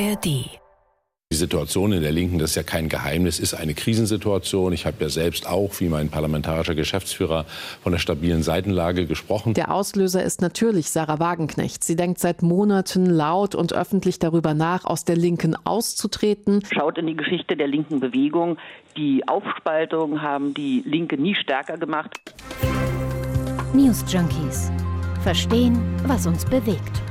ARD die Situation in der Linken, das ist ja kein Geheimnis, ist eine Krisensituation. Ich habe ja selbst auch, wie mein parlamentarischer Geschäftsführer, von der stabilen Seitenlage gesprochen. Der Auslöser ist natürlich Sarah Wagenknecht. Sie denkt seit Monaten laut und öffentlich darüber nach, aus der Linken auszutreten. Schaut in die Geschichte der linken Bewegung. Die Aufspaltung haben die Linke nie stärker gemacht. News Junkies. Verstehen, was uns bewegt.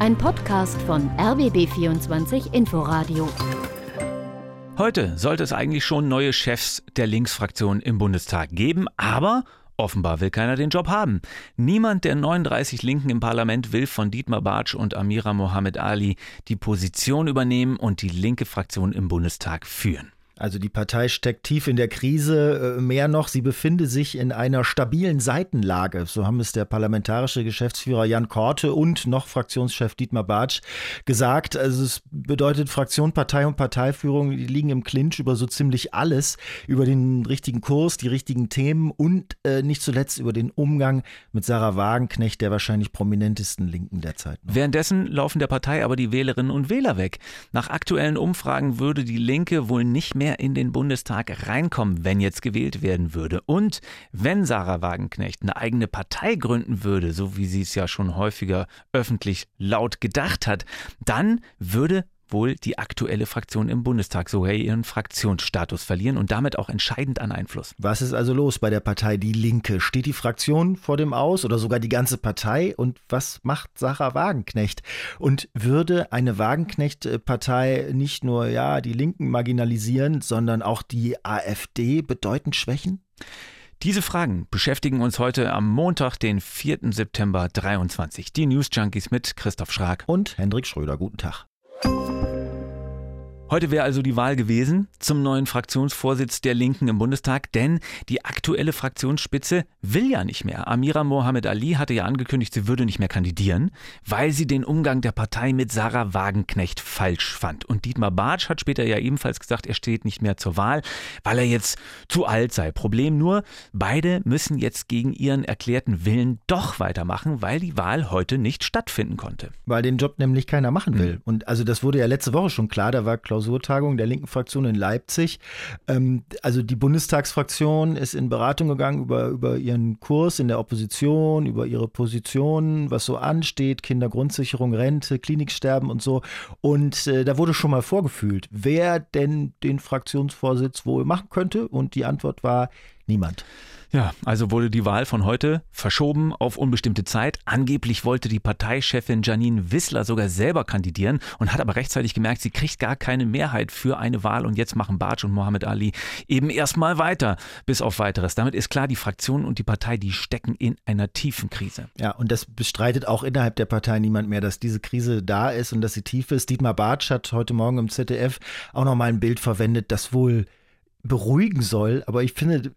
Ein Podcast von RBB24 Inforadio. Heute sollte es eigentlich schon neue Chefs der Linksfraktion im Bundestag geben, aber Offenbar will keiner den Job haben. Niemand der 39 Linken im Parlament will von Dietmar Bartsch und Amira Mohamed Ali die Position übernehmen und die linke Fraktion im Bundestag führen. Also die Partei steckt tief in der Krise. Äh, mehr noch, sie befinde sich in einer stabilen Seitenlage. So haben es der parlamentarische Geschäftsführer Jan Korte und noch Fraktionschef Dietmar Bartsch gesagt. Also es bedeutet, Fraktion, Partei und Parteiführung liegen im Clinch über so ziemlich alles, über den richtigen Kurs, die richtigen Themen und äh, nicht zuletzt über den Umgang mit Sarah Wagenknecht, der wahrscheinlich prominentesten Linken der Zeit. Noch. Währenddessen laufen der Partei aber die Wählerinnen und Wähler weg. Nach aktuellen Umfragen würde die Linke wohl nicht mehr mehr in den Bundestag reinkommen, wenn jetzt gewählt werden würde. Und wenn Sarah Wagenknecht eine eigene Partei gründen würde, so wie sie es ja schon häufiger öffentlich laut gedacht hat, dann würde wohl die aktuelle Fraktion im Bundestag sogar ihren Fraktionsstatus verlieren und damit auch entscheidend an Einfluss. Was ist also los bei der Partei Die Linke? Steht die Fraktion vor dem Aus oder sogar die ganze Partei? Und was macht Sarah Wagenknecht? Und würde eine Wagenknecht-Partei nicht nur ja die Linken marginalisieren, sondern auch die AfD bedeutend schwächen? Diese Fragen beschäftigen uns heute am Montag, den 4. September 23. Die News Junkies mit Christoph Schrag und Hendrik Schröder. Guten Tag. Heute wäre also die Wahl gewesen zum neuen Fraktionsvorsitz der Linken im Bundestag, denn die aktuelle Fraktionsspitze will ja nicht mehr. Amira Mohamed Ali hatte ja angekündigt, sie würde nicht mehr kandidieren, weil sie den Umgang der Partei mit Sarah Wagenknecht falsch fand. Und Dietmar Bartsch hat später ja ebenfalls gesagt, er steht nicht mehr zur Wahl, weil er jetzt zu alt sei. Problem nur, beide müssen jetzt gegen ihren erklärten Willen doch weitermachen, weil die Wahl heute nicht stattfinden konnte. Weil den Job nämlich keiner machen will. Mhm. Und also das wurde ja letzte Woche schon klar, da war Klausurtagung der linken Fraktion in Leipzig. Ähm, also die Bundestagsfraktion ist in Beratung gegangen über, über ihren Kurs in der Opposition, über ihre Position, was so ansteht, Kindergrundsicherung, Rente, Kliniksterben und so. Und äh, da wurde schon mal vorgefühlt, wer denn den Fraktionsvorsitz wohl machen könnte. Und die Antwort war niemand. Ja, also wurde die Wahl von heute verschoben auf unbestimmte Zeit. Angeblich wollte die Parteichefin Janine Wissler sogar selber kandidieren und hat aber rechtzeitig gemerkt, sie kriegt gar keine Mehrheit für eine Wahl und jetzt machen Bartsch und Mohammed Ali eben erstmal weiter, bis auf weiteres. Damit ist klar, die Fraktion und die Partei, die stecken in einer tiefen Krise. Ja, und das bestreitet auch innerhalb der Partei niemand mehr, dass diese Krise da ist und dass sie tief ist. Dietmar Bartsch hat heute Morgen im ZDF auch nochmal ein Bild verwendet, das wohl beruhigen soll, aber ich finde,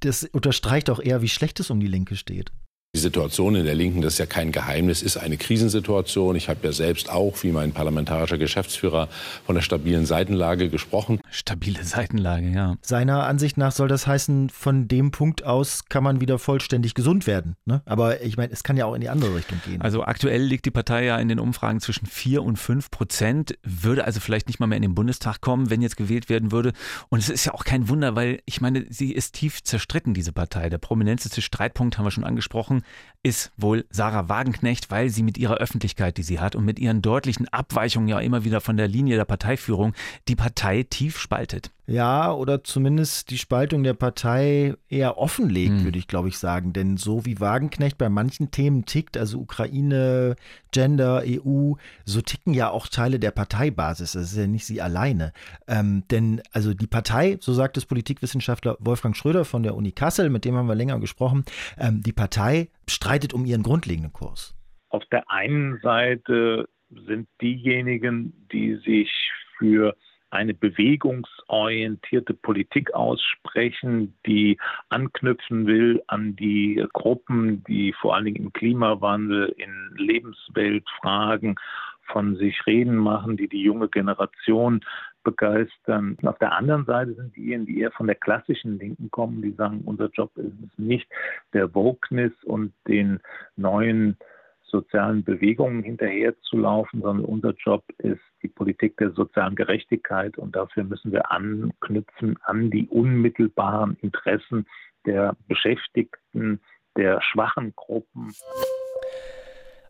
das unterstreicht auch eher, wie schlecht es um die Linke steht. Die Situation in der Linken, das ist ja kein Geheimnis, ist eine Krisensituation. Ich habe ja selbst auch, wie mein parlamentarischer Geschäftsführer, von der stabilen Seitenlage gesprochen. Stabile Seitenlage, ja. Seiner Ansicht nach soll das heißen, von dem Punkt aus kann man wieder vollständig gesund werden. Ne? Aber ich meine, es kann ja auch in die andere Richtung gehen. Also aktuell liegt die Partei ja in den Umfragen zwischen 4 und 5 Prozent, würde also vielleicht nicht mal mehr in den Bundestag kommen, wenn jetzt gewählt werden würde. Und es ist ja auch kein Wunder, weil ich meine, sie ist tief zerstritten, diese Partei. Der prominenteste Streitpunkt haben wir schon angesprochen ist wohl Sarah Wagenknecht, weil sie mit ihrer Öffentlichkeit, die sie hat und mit ihren deutlichen Abweichungen ja immer wieder von der Linie der Parteiführung die Partei tief spaltet. Ja, oder zumindest die Spaltung der Partei eher offenlegt, hm. würde ich glaube ich sagen. Denn so wie Wagenknecht bei manchen Themen tickt, also Ukraine, Gender, EU, so ticken ja auch Teile der Parteibasis. Das ist ja nicht sie alleine. Ähm, denn also die Partei, so sagt es Politikwissenschaftler Wolfgang Schröder von der Uni Kassel, mit dem haben wir länger gesprochen, ähm, die Partei streitet um ihren grundlegenden Kurs. Auf der einen Seite sind diejenigen, die sich für eine bewegungsorientierte Politik aussprechen, die anknüpfen will an die Gruppen, die vor allen Dingen im Klimawandel, in Lebensweltfragen von sich reden machen, die die junge Generation begeistern. auf der anderen Seite sind diejenigen, die eher von der klassischen Linken kommen, die sagen, unser Job ist es nicht, der Wokeness und den neuen sozialen Bewegungen hinterherzulaufen, sondern unser Job ist Politik der sozialen Gerechtigkeit und dafür müssen wir anknüpfen an die unmittelbaren Interessen der Beschäftigten, der schwachen Gruppen.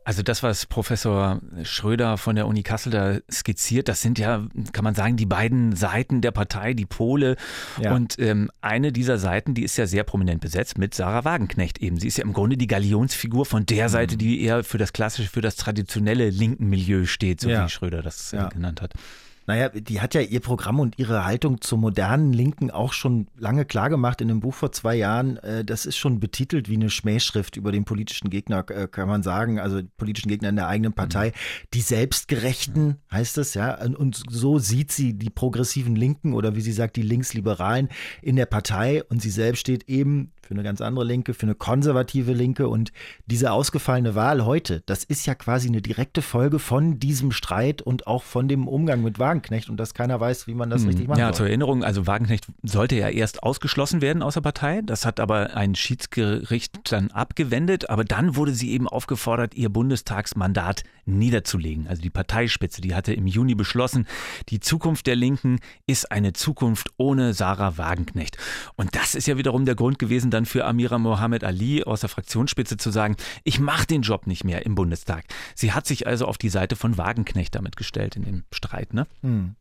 Also das, was Professor Schröder von der Uni Kassel da skizziert, das sind ja, kann man sagen, die beiden Seiten der Partei, die Pole. Ja. Und ähm, eine dieser Seiten, die ist ja sehr prominent besetzt mit Sarah Wagenknecht eben. Sie ist ja im Grunde die Galionsfigur von der Seite, mhm. die eher für das klassische, für das traditionelle linken Milieu steht, so ja. wie Schröder das ja. genannt hat. Naja, die hat ja ihr Programm und ihre Haltung zur modernen Linken auch schon lange klargemacht in einem Buch vor zwei Jahren. Äh, das ist schon betitelt wie eine Schmähschrift über den politischen Gegner, äh, kann man sagen. Also politischen Gegner in der eigenen Partei. Die Selbstgerechten heißt es, ja. Und so sieht sie die progressiven Linken oder wie sie sagt, die Linksliberalen in der Partei. Und sie selbst steht eben für eine ganz andere Linke, für eine konservative Linke. Und diese ausgefallene Wahl heute, das ist ja quasi eine direkte Folge von diesem Streit und auch von dem Umgang mit Wagenknecht und dass keiner weiß, wie man das hm. richtig macht. Ja, soll. zur Erinnerung, also Wagenknecht sollte ja erst ausgeschlossen werden aus der Partei. Das hat aber ein Schiedsgericht dann abgewendet. Aber dann wurde sie eben aufgefordert, ihr Bundestagsmandat niederzulegen. Also die Parteispitze, die hatte im Juni beschlossen, die Zukunft der Linken ist eine Zukunft ohne Sarah Wagenknecht. Und das ist ja wiederum der Grund gewesen, dann für Amira Mohammed Ali aus der Fraktionsspitze zu sagen, ich mache den Job nicht mehr im Bundestag. Sie hat sich also auf die Seite von Wagenknecht damit gestellt in dem Streit. Ne? Hm.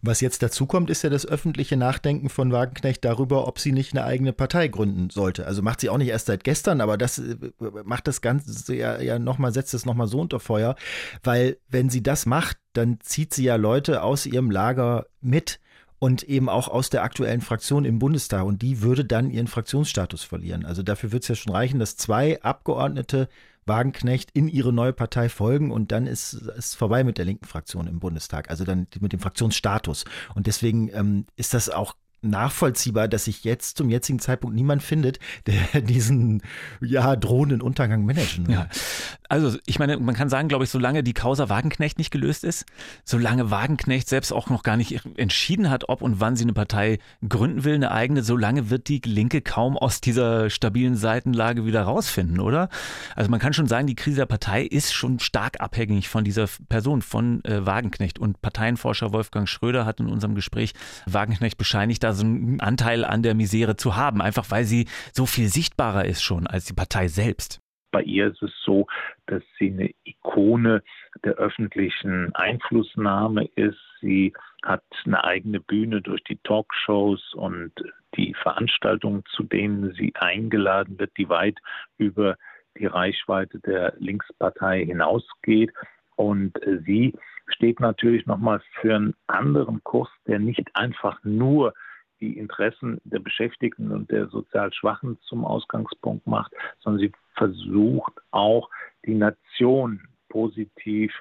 Was jetzt dazu kommt, ist ja das öffentliche Nachdenken von Wagenknecht darüber, ob sie nicht eine eigene Partei gründen sollte. Also macht sie auch nicht erst seit gestern, aber das äh, macht das Ganze ja, ja nochmal, setzt es nochmal so unter Feuer, weil wenn sie das macht, dann zieht sie ja Leute aus ihrem Lager mit und eben auch aus der aktuellen Fraktion im Bundestag. Und die würde dann ihren Fraktionsstatus verlieren. Also dafür wird es ja schon reichen, dass zwei Abgeordnete Wagenknecht in ihre neue Partei folgen und dann ist es vorbei mit der linken Fraktion im Bundestag, also dann mit dem Fraktionsstatus. Und deswegen ähm, ist das auch nachvollziehbar, dass sich jetzt zum jetzigen Zeitpunkt niemand findet, der diesen ja drohenden Untergang managen will. Ja. Also ich meine, man kann sagen, glaube ich, solange die Causa Wagenknecht nicht gelöst ist, solange Wagenknecht selbst auch noch gar nicht entschieden hat, ob und wann sie eine Partei gründen will, eine eigene, solange wird die Linke kaum aus dieser stabilen Seitenlage wieder rausfinden, oder? Also man kann schon sagen, die Krise der Partei ist schon stark abhängig von dieser Person, von äh, Wagenknecht. Und Parteienforscher Wolfgang Schröder hat in unserem Gespräch Wagenknecht bescheinigt, da so einen Anteil an der Misere zu haben, einfach weil sie so viel sichtbarer ist schon als die Partei selbst. Bei ihr ist es so, dass sie eine Ikone der öffentlichen Einflussnahme ist. Sie hat eine eigene Bühne durch die Talkshows und die Veranstaltungen, zu denen sie eingeladen wird, die weit über die Reichweite der Linkspartei hinausgeht. Und sie steht natürlich nochmal für einen anderen Kurs, der nicht einfach nur die Interessen der Beschäftigten und der sozial Schwachen zum Ausgangspunkt macht, sondern sie versucht auch die Nation positiv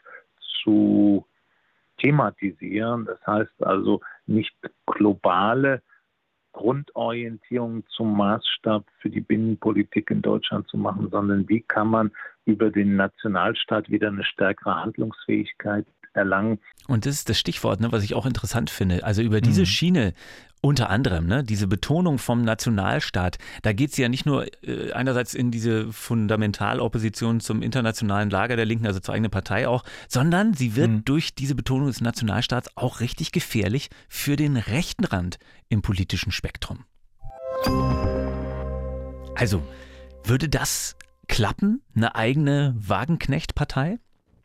zu thematisieren. Das heißt also nicht globale Grundorientierung zum Maßstab für die Binnenpolitik in Deutschland zu machen, sondern wie kann man über den Nationalstaat wieder eine stärkere Handlungsfähigkeit erlangen. Und das ist das Stichwort, ne, was ich auch interessant finde. Also über diese mhm. Schiene unter anderem, ne, diese Betonung vom Nationalstaat, da geht es ja nicht nur äh, einerseits in diese Fundamentalopposition zum internationalen Lager der Linken, also zur eigenen Partei auch, sondern sie wird mhm. durch diese Betonung des Nationalstaats auch richtig gefährlich für den rechten Rand im politischen Spektrum. Also, würde das klappen, eine eigene Wagenknecht-Partei?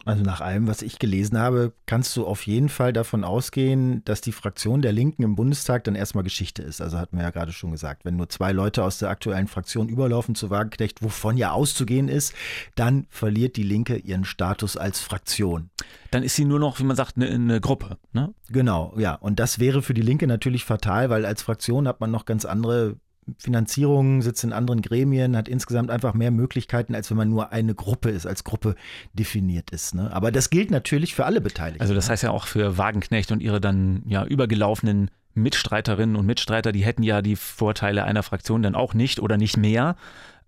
Also nach allem, was ich gelesen habe, kannst du auf jeden Fall davon ausgehen, dass die Fraktion der Linken im Bundestag dann erstmal Geschichte ist. Also hatten wir ja gerade schon gesagt, wenn nur zwei Leute aus der aktuellen Fraktion überlaufen zu Wagenknecht, wovon ja auszugehen ist, dann verliert die Linke ihren Status als Fraktion. Dann ist sie nur noch, wie man sagt, eine, eine Gruppe. Ne? Genau, ja. Und das wäre für die Linke natürlich fatal, weil als Fraktion hat man noch ganz andere Finanzierung, sitzt in anderen Gremien, hat insgesamt einfach mehr Möglichkeiten, als wenn man nur eine Gruppe ist, als Gruppe definiert ist. Ne? Aber das gilt natürlich für alle Beteiligten. Also das ne? heißt ja auch für Wagenknecht und ihre dann ja übergelaufenen Mitstreiterinnen und Mitstreiter, die hätten ja die Vorteile einer Fraktion dann auch nicht oder nicht mehr.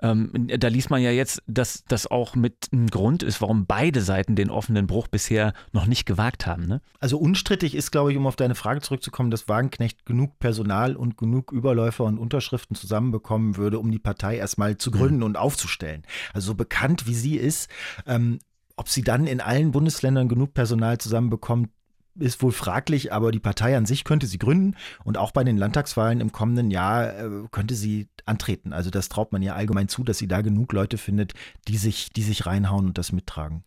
Ähm, da liest man ja jetzt, dass das auch mit ein Grund ist, warum beide Seiten den offenen Bruch bisher noch nicht gewagt haben. Ne? Also unstrittig ist, glaube ich, um auf deine Frage zurückzukommen, dass Wagenknecht genug Personal und genug Überläufer und Unterschriften zusammenbekommen würde, um die Partei erstmal zu gründen mhm. und aufzustellen. Also so bekannt wie sie ist, ähm, ob sie dann in allen Bundesländern genug Personal zusammenbekommt, ist wohl fraglich, aber die Partei an sich könnte sie gründen und auch bei den Landtagswahlen im kommenden Jahr äh, könnte sie antreten. Also das traut man ihr allgemein zu, dass sie da genug Leute findet, die sich, die sich reinhauen und das mittragen.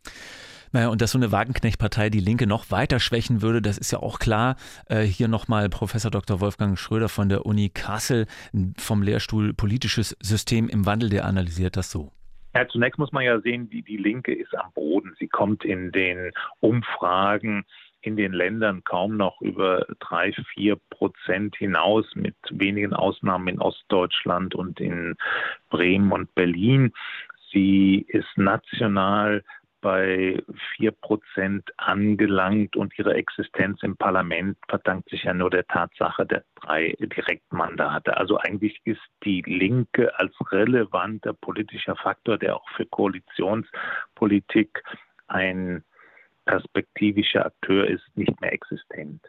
Naja, und dass so eine Wagenknecht-Partei die Linke noch weiter schwächen würde, das ist ja auch klar. Äh, hier nochmal Professor Dr. Wolfgang Schröder von der Uni Kassel vom Lehrstuhl Politisches System im Wandel, der analysiert das so. Ja, zunächst muss man ja sehen, die, die Linke ist am Boden. Sie kommt in den Umfragen in den Ländern kaum noch über drei, vier Prozent hinaus, mit wenigen Ausnahmen in Ostdeutschland und in Bremen und Berlin. Sie ist national bei vier Prozent angelangt und ihre Existenz im Parlament verdankt sich ja nur der Tatsache der drei Direktmandate. Also eigentlich ist die Linke als relevanter politischer Faktor, der auch für Koalitionspolitik ein perspektivischer Akteur ist, nicht mehr existent.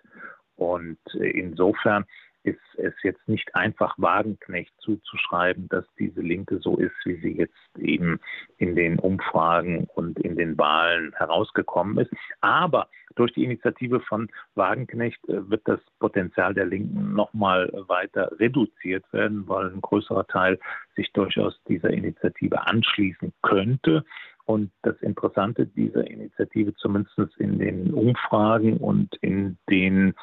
Und äh, insofern ist es jetzt nicht einfach Wagenknecht zuzuschreiben, dass diese Linke so ist, wie sie jetzt eben in den Umfragen und in den Wahlen herausgekommen ist. Aber durch die Initiative von Wagenknecht äh, wird das Potenzial der Linken nochmal weiter reduziert werden, weil ein größerer Teil sich durchaus dieser Initiative anschließen könnte. Und das Interessante dieser Initiative, zumindest in den Umfragen und in den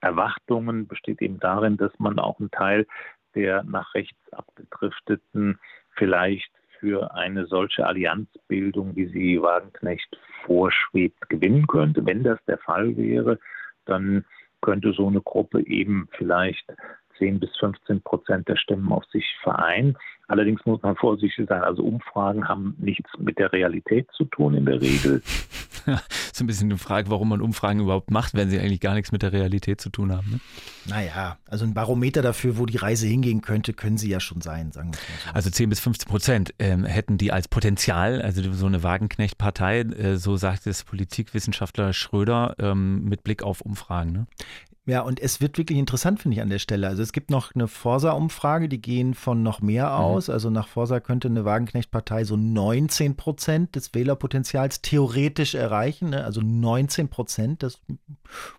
Erwartungen, besteht eben darin, dass man auch einen Teil der nach rechts abgedrifteten vielleicht für eine solche Allianzbildung, wie sie Wagenknecht vorschwebt, gewinnen könnte. Wenn das der Fall wäre, dann könnte so eine Gruppe eben vielleicht 10 bis 15 Prozent der Stimmen auf sich vereinen. Allerdings muss man vorsichtig sein. Also Umfragen haben nichts mit der Realität zu tun in der Regel. so ein bisschen die Frage, warum man Umfragen überhaupt macht, wenn sie eigentlich gar nichts mit der Realität zu tun haben. Ne? Naja, also ein Barometer dafür, wo die Reise hingehen könnte, können sie ja schon sein, sagen wir mal so. Also 10 bis 15 Prozent ähm, hätten die als Potenzial, also so eine Wagenknecht-Partei, äh, so sagt es Politikwissenschaftler Schröder ähm, mit Blick auf Umfragen. Ne? Ja, und es wird wirklich interessant, finde ich, an der Stelle. Also es gibt noch eine Forsa-Umfrage, die gehen von noch mehr mhm. Aus. Also nach Forsa könnte eine Wagenknecht-Partei so 19 Prozent des Wählerpotenzials theoretisch erreichen. Ne? Also 19 Prozent, das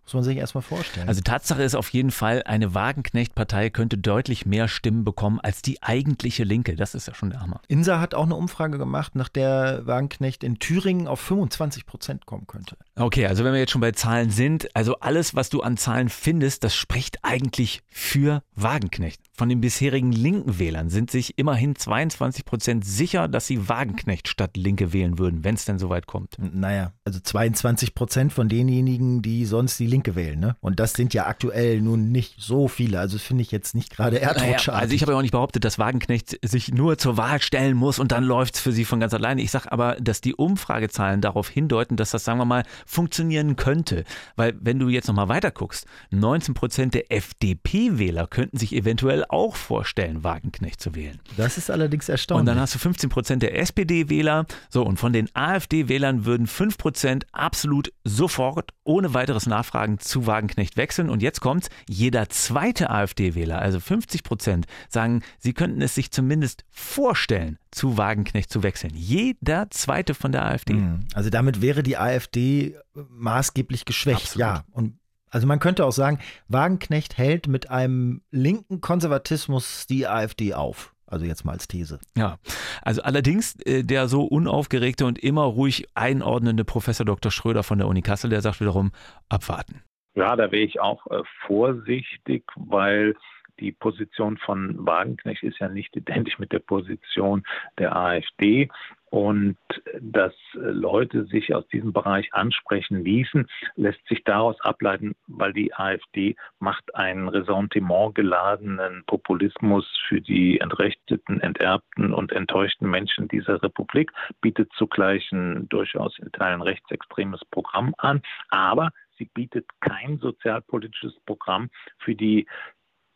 muss man sich erstmal vorstellen. Also Tatsache ist auf jeden Fall, eine Wagenknecht-Partei könnte deutlich mehr Stimmen bekommen als die eigentliche Linke. Das ist ja schon der Hammer. Insa hat auch eine Umfrage gemacht, nach der Wagenknecht in Thüringen auf 25 Prozent kommen könnte. Okay, also wenn wir jetzt schon bei Zahlen sind, also alles, was du an Zahlen findest, das spricht eigentlich für Wagenknecht. Von den bisherigen linken Wählern sind sich immerhin 22 Prozent sicher, dass sie Wagenknecht statt Linke wählen würden, wenn es denn soweit kommt. Naja, also 22 Prozent von denjenigen, die sonst die Linke wählen. Ne? Und das sind ja aktuell nun nicht so viele. Also finde ich jetzt nicht gerade erdrutschartig. Naja, also ich habe ja auch nicht behauptet, dass Wagenknecht sich nur zur Wahl stellen muss und dann läuft es für sie von ganz alleine. Ich sage aber, dass die Umfragezahlen darauf hindeuten, dass das, sagen wir mal, funktionieren könnte. Weil wenn du jetzt nochmal weiter guckst, 19 Prozent der FDP-Wähler könnten sich eventuell auch vorstellen, Wagenknecht zu wählen. Das ist allerdings erstaunlich. Und dann hast du 15 Prozent der SPD-Wähler. So, und von den AfD-Wählern würden 5 Prozent absolut sofort, ohne weiteres Nachfragen, zu Wagenknecht wechseln. Und jetzt kommt's, jeder zweite AfD-Wähler, also 50 Prozent, sagen, sie könnten es sich zumindest vorstellen, zu Wagenknecht zu wechseln. Jeder zweite von der AfD. Mhm. Also damit wäre die AfD maßgeblich geschwächt. Absolut. Ja, und also man könnte auch sagen, Wagenknecht hält mit einem linken Konservatismus die AfD auf. Also jetzt mal als These. Ja, also allerdings äh, der so unaufgeregte und immer ruhig einordnende Professor Dr. Schröder von der Uni Kassel, der sagt wiederum, abwarten. Ja, da wäre ich auch äh, vorsichtig, weil die Position von Wagenknecht ist ja nicht identisch mit der Position der AfD und dass Leute sich aus diesem Bereich ansprechen ließen, lässt sich daraus ableiten, weil die AfD macht einen Ressentiment geladenen Populismus für die entrechteten, enterbten und enttäuschten Menschen dieser Republik, bietet zugleich ein durchaus in Teilen rechtsextremes Programm an, aber sie bietet kein sozialpolitisches Programm für die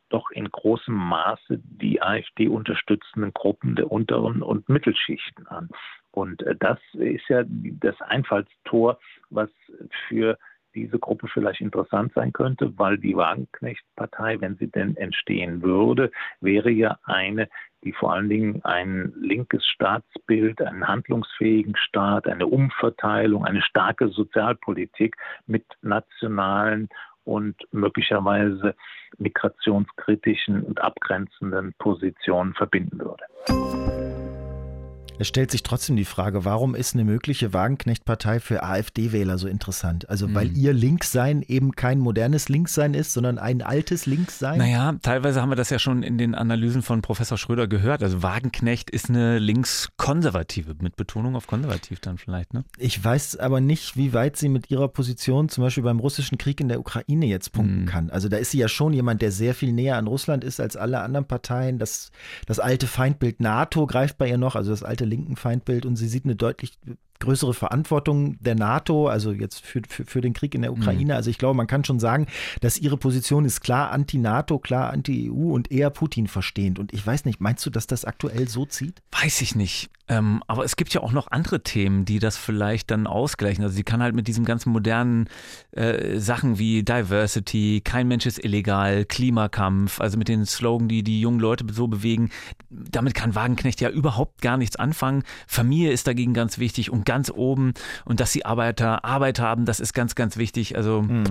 doch in großem Maße die AfD unterstützenden Gruppen der unteren und Mittelschichten an. Und äh, das ist ja das Einfallstor, was für diese Gruppe vielleicht interessant sein könnte, weil die Wagenknecht-Partei, wenn sie denn entstehen würde, wäre ja eine, die vor allen Dingen ein linkes Staatsbild, einen handlungsfähigen Staat, eine Umverteilung, eine starke Sozialpolitik mit nationalen und möglicherweise migrationskritischen und abgrenzenden Positionen verbinden würde. Es stellt sich trotzdem die Frage, warum ist eine mögliche Wagenknecht-Partei für AfD-Wähler so interessant? Also, weil mhm. ihr Linkssein eben kein modernes Linkssein ist, sondern ein altes Linkssein? Naja, teilweise haben wir das ja schon in den Analysen von Professor Schröder gehört. Also, Wagenknecht ist eine linkskonservative, mit Betonung auf konservativ dann vielleicht, ne? Ich weiß aber nicht, wie weit sie mit ihrer Position zum Beispiel beim russischen Krieg in der Ukraine jetzt punkten mhm. kann. Also, da ist sie ja schon jemand, der sehr viel näher an Russland ist als alle anderen Parteien. Das, das alte Feindbild NATO greift bei ihr noch, also das alte linken Feindbild und sie sieht eine deutlich größere Verantwortung der NATO, also jetzt für, für, für den Krieg in der Ukraine. Mhm. Also ich glaube, man kann schon sagen, dass ihre Position ist klar anti-NATO, klar anti-EU und eher Putin verstehend. Und ich weiß nicht, meinst du, dass das aktuell so zieht? Weiß ich nicht. Ähm, aber es gibt ja auch noch andere Themen, die das vielleicht dann ausgleichen. Also sie kann halt mit diesem ganzen modernen äh, Sachen wie Diversity, kein Mensch ist illegal, Klimakampf, also mit den Slogan, die die jungen Leute so bewegen, damit kann Wagenknecht ja überhaupt gar nichts anfangen. Familie ist dagegen ganz wichtig und ganz oben und dass die Arbeiter Arbeit haben, das ist ganz, ganz wichtig. Also, hm.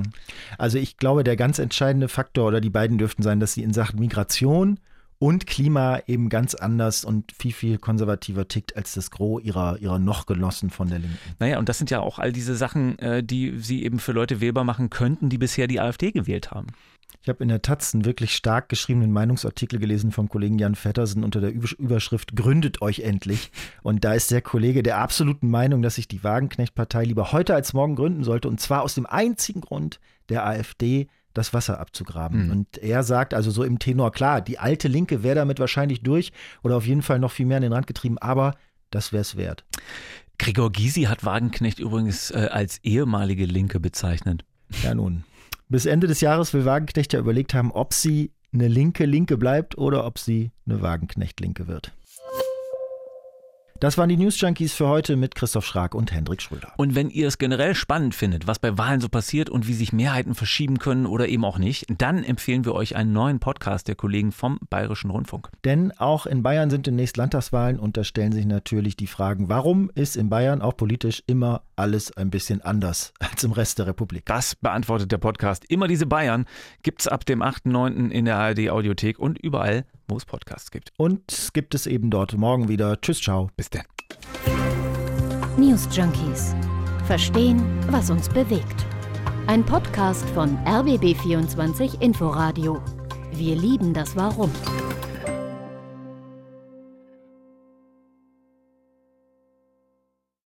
also ich glaube, der ganz entscheidende Faktor oder die beiden dürften sein, dass sie in Sachen Migration und Klima eben ganz anders und viel, viel konservativer tickt als das Gros ihrer, ihrer noch Genossen von der Linken. Naja, und das sind ja auch all diese Sachen, äh, die sie eben für Leute wählbar machen könnten, die bisher die AfD gewählt haben. Ich habe in der Taz einen wirklich stark geschriebenen Meinungsartikel gelesen vom Kollegen Jan Vettersen unter der Überschrift Gründet euch endlich. Und da ist der Kollege der absoluten Meinung, dass sich die Wagenknecht-Partei lieber heute als morgen gründen sollte. Und zwar aus dem einzigen Grund der AfD, das Wasser abzugraben. Mhm. Und er sagt also so im Tenor, klar, die alte Linke wäre damit wahrscheinlich durch oder auf jeden Fall noch viel mehr an den Rand getrieben, aber das wäre es wert. Gregor Gysi hat Wagenknecht übrigens äh, als ehemalige Linke bezeichnet. Ja, nun. Bis Ende des Jahres will Wagenknecht ja überlegt haben, ob sie eine linke Linke bleibt oder ob sie eine Wagenknecht-Linke wird. Das waren die News Junkies für heute mit Christoph Schrag und Hendrik Schröder. Und wenn ihr es generell spannend findet, was bei Wahlen so passiert und wie sich Mehrheiten verschieben können oder eben auch nicht, dann empfehlen wir euch einen neuen Podcast der Kollegen vom Bayerischen Rundfunk. Denn auch in Bayern sind demnächst Landtagswahlen und da stellen sich natürlich die Fragen, warum ist in Bayern auch politisch immer alles ein bisschen anders als im Rest der Republik? Das beantwortet der Podcast. Immer diese Bayern gibt es ab dem 8.9. in der ARD Audiothek und überall, wo es Podcasts gibt. Und gibt es eben dort morgen wieder. Tschüss, ciao. Bis dann. News Junkies. Verstehen, was uns bewegt. Ein Podcast von RBB24 Inforadio. Wir lieben das Warum.